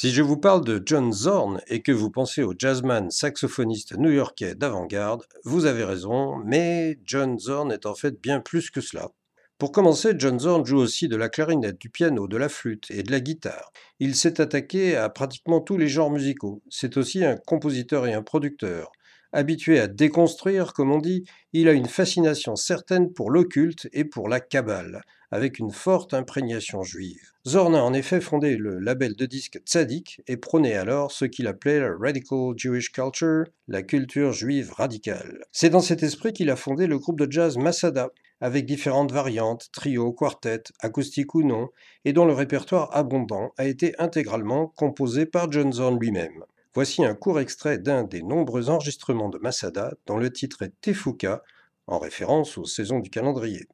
Si je vous parle de John Zorn et que vous pensez au jazzman saxophoniste new-yorkais d'avant-garde, vous avez raison, mais John Zorn est en fait bien plus que cela. Pour commencer, John Zorn joue aussi de la clarinette, du piano, de la flûte et de la guitare. Il s'est attaqué à pratiquement tous les genres musicaux. C'est aussi un compositeur et un producteur. Habitué à déconstruire, comme on dit, il a une fascination certaine pour l'occulte et pour la Kabbale, avec une forte imprégnation juive. Zorn a en effet fondé le label de disques Tzadik et prônait alors ce qu'il appelait la Radical Jewish Culture, la culture juive radicale. C'est dans cet esprit qu'il a fondé le groupe de jazz Masada, avec différentes variantes, trio, quartet, acoustique ou non, et dont le répertoire abondant a été intégralement composé par John Zorn lui-même. Voici un court extrait d'un des nombreux enregistrements de Masada dont le titre est Tefuka, en référence aux saisons du calendrier.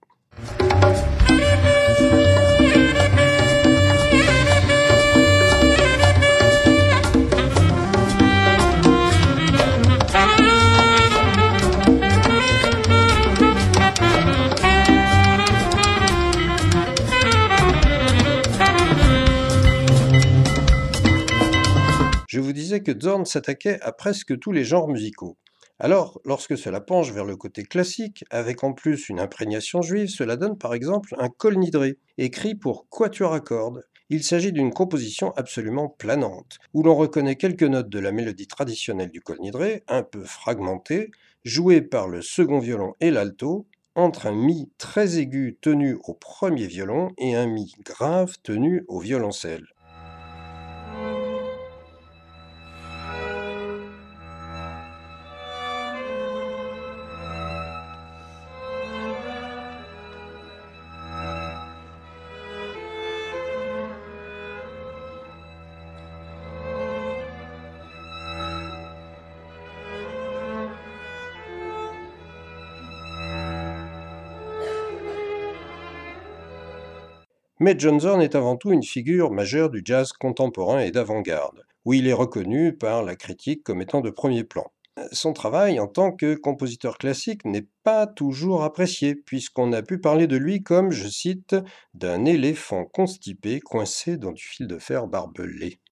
Je vous disais que Zorn s'attaquait à presque tous les genres musicaux. Alors, lorsque cela penche vers le côté classique, avec en plus une imprégnation juive, cela donne par exemple un col nidré, écrit pour quatuor à cordes. Il s'agit d'une composition absolument planante, où l'on reconnaît quelques notes de la mélodie traditionnelle du col nidré, un peu fragmentée, jouée par le second violon et l'alto, entre un mi très aigu tenu au premier violon et un mi grave tenu au violoncelle. Mais John Zorn est avant tout une figure majeure du jazz contemporain et d'avant-garde, où il est reconnu par la critique comme étant de premier plan. Son travail en tant que compositeur classique n'est pas toujours apprécié, puisqu'on a pu parler de lui comme, je cite, d'un éléphant constipé coincé dans du fil de fer barbelé.